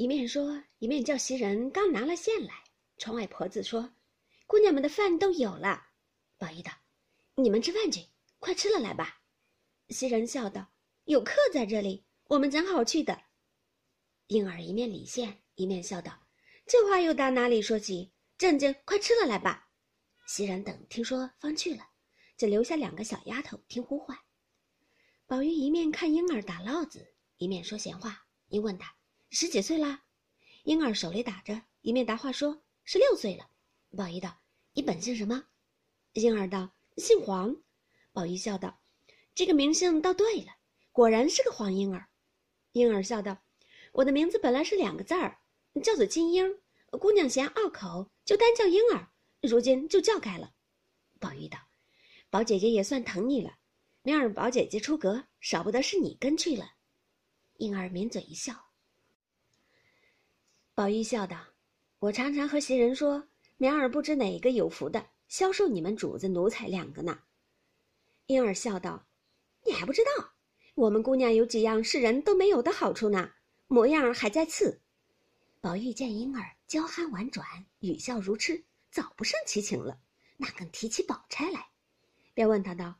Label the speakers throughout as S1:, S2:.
S1: 一面说，一面叫袭人刚拿了线来。窗外婆子说：“姑娘们的饭都有了。”宝玉道：“你们吃饭去，快吃了来吧。”袭人笑道：“有客在这里，我们正好去的。”莺儿一面理线，一面笑道：“这话又打哪里说起？正正，快吃了来吧。”袭人等听说，方去了，只留下两个小丫头听呼唤。宝玉一面看婴儿打烙子，一面说闲话，一问他十几岁啦？婴儿手里打着，一面答话说。十六岁了，宝玉道：“你本姓什么？”婴儿道：“姓黄。”宝玉笑道：“这个名姓倒对了，果然是个黄婴儿。”婴儿笑道：“我的名字本来是两个字儿，叫做金英。姑娘嫌拗口，就单叫婴儿。如今就叫开了。”宝玉道：“宝姐姐也算疼你了。明儿宝姐姐出阁，少不得是你跟去了。”婴儿抿嘴一笑。宝玉笑道。我常常和袭人说，明儿不知哪个有福的销售你们主子奴才两个呢。婴儿笑道：“你还不知道，我们姑娘有几样世人都没有的好处呢，模样还在次。”宝玉见婴儿娇憨婉转，语笑如痴，早不胜其情了，哪更提起宝钗来，便问他道：“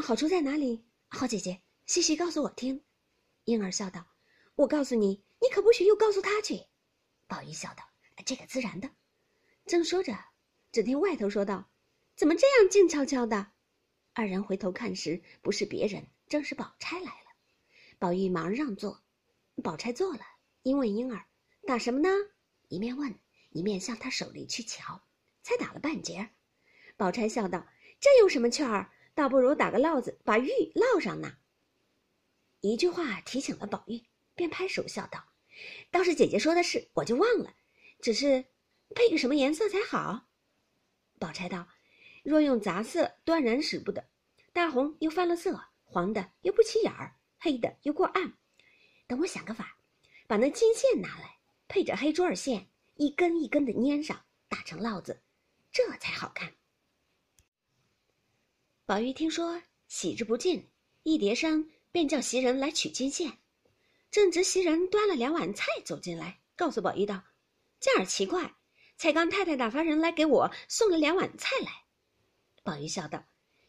S1: 好处在哪里？好姐姐，细细告诉我听。”婴儿笑道：“我告诉你，你可不许又告诉他去。”宝玉笑道。这个自然的，正说着，只听外头说道：“怎么这样静悄悄的？”二人回头看时，不是别人，正是宝钗来了。宝玉忙让座，宝钗坐了，因问婴儿：“打什么呢？”一面问，一面向他手里去瞧，才打了半截。宝钗笑道：“这有什么趣儿？倒不如打个烙子，把玉烙上呢。”一句话提醒了宝玉，便拍手笑道：“倒是姐姐说的是，我就忘了。”只是配个什么颜色才好？宝钗道：“若用杂色，断然使不得。大红又翻了色，黄的又不起眼儿，黑的又过暗。等我想个法，把那金线拿来，配着黑珠儿线，一根一根的粘上，打成烙子，这才好看。”宝玉听说，喜之不尽，一叠声便叫袭人来取金线。正值袭人端了两碗菜走进来，告诉宝玉道。这儿奇怪，才刚太太打发人来给我送了两碗菜来。宝玉笑道：“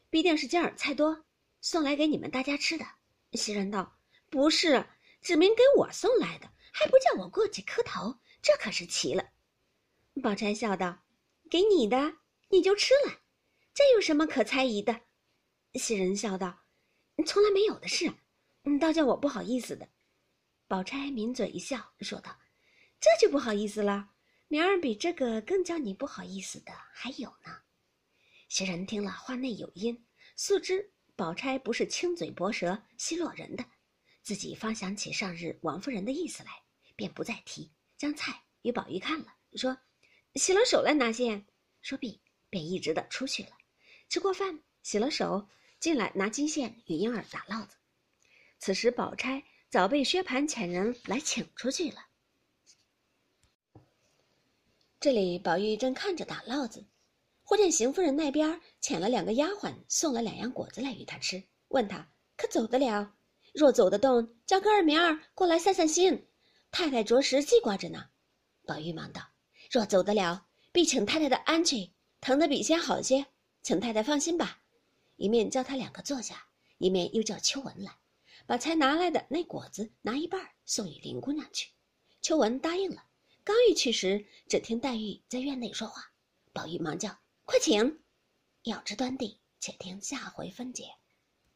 S1: 必定是今儿菜多，送来给你们大家吃的。”袭人道：“不是，指明给我送来的，还不叫我过去磕头，这可是奇了。”宝钗笑道：“给你的，你就吃了，这有什么可猜疑的？”袭人笑道：“从来没有的事，嗯，倒叫我不好意思的。”宝钗抿嘴一笑，说道。这就不好意思了，明儿比这个更叫你不好意思的还有呢。袭人听了，话内有音，素知宝钗不是轻嘴薄舌奚落人的，自己方想起上日王夫人的意思来，便不再提，将菜与宝玉看了，说：“洗了手来拿线。”说毕，便一直的出去了。吃过饭，洗了手，进来拿金线与婴儿打烙子。此时宝钗早被薛蟠遣人来请出去了。这里宝玉正看着打烙子，忽见邢夫人那边遣了两个丫鬟送了两样果子来与他吃，问他可走得了？若走得动，叫个二明儿过来散散心。太太着实记挂着呢。宝玉忙道：“若走得了，必请太太的安去，疼得比先好些，请太太放心吧。”一面叫他两个坐下，一面又叫秋文来，把才拿来的那果子拿一半送与林姑娘去。秋文答应了。刚欲去时，只听黛玉在院内说话，宝玉忙叫：“快请！”要知端地，且听下回分解。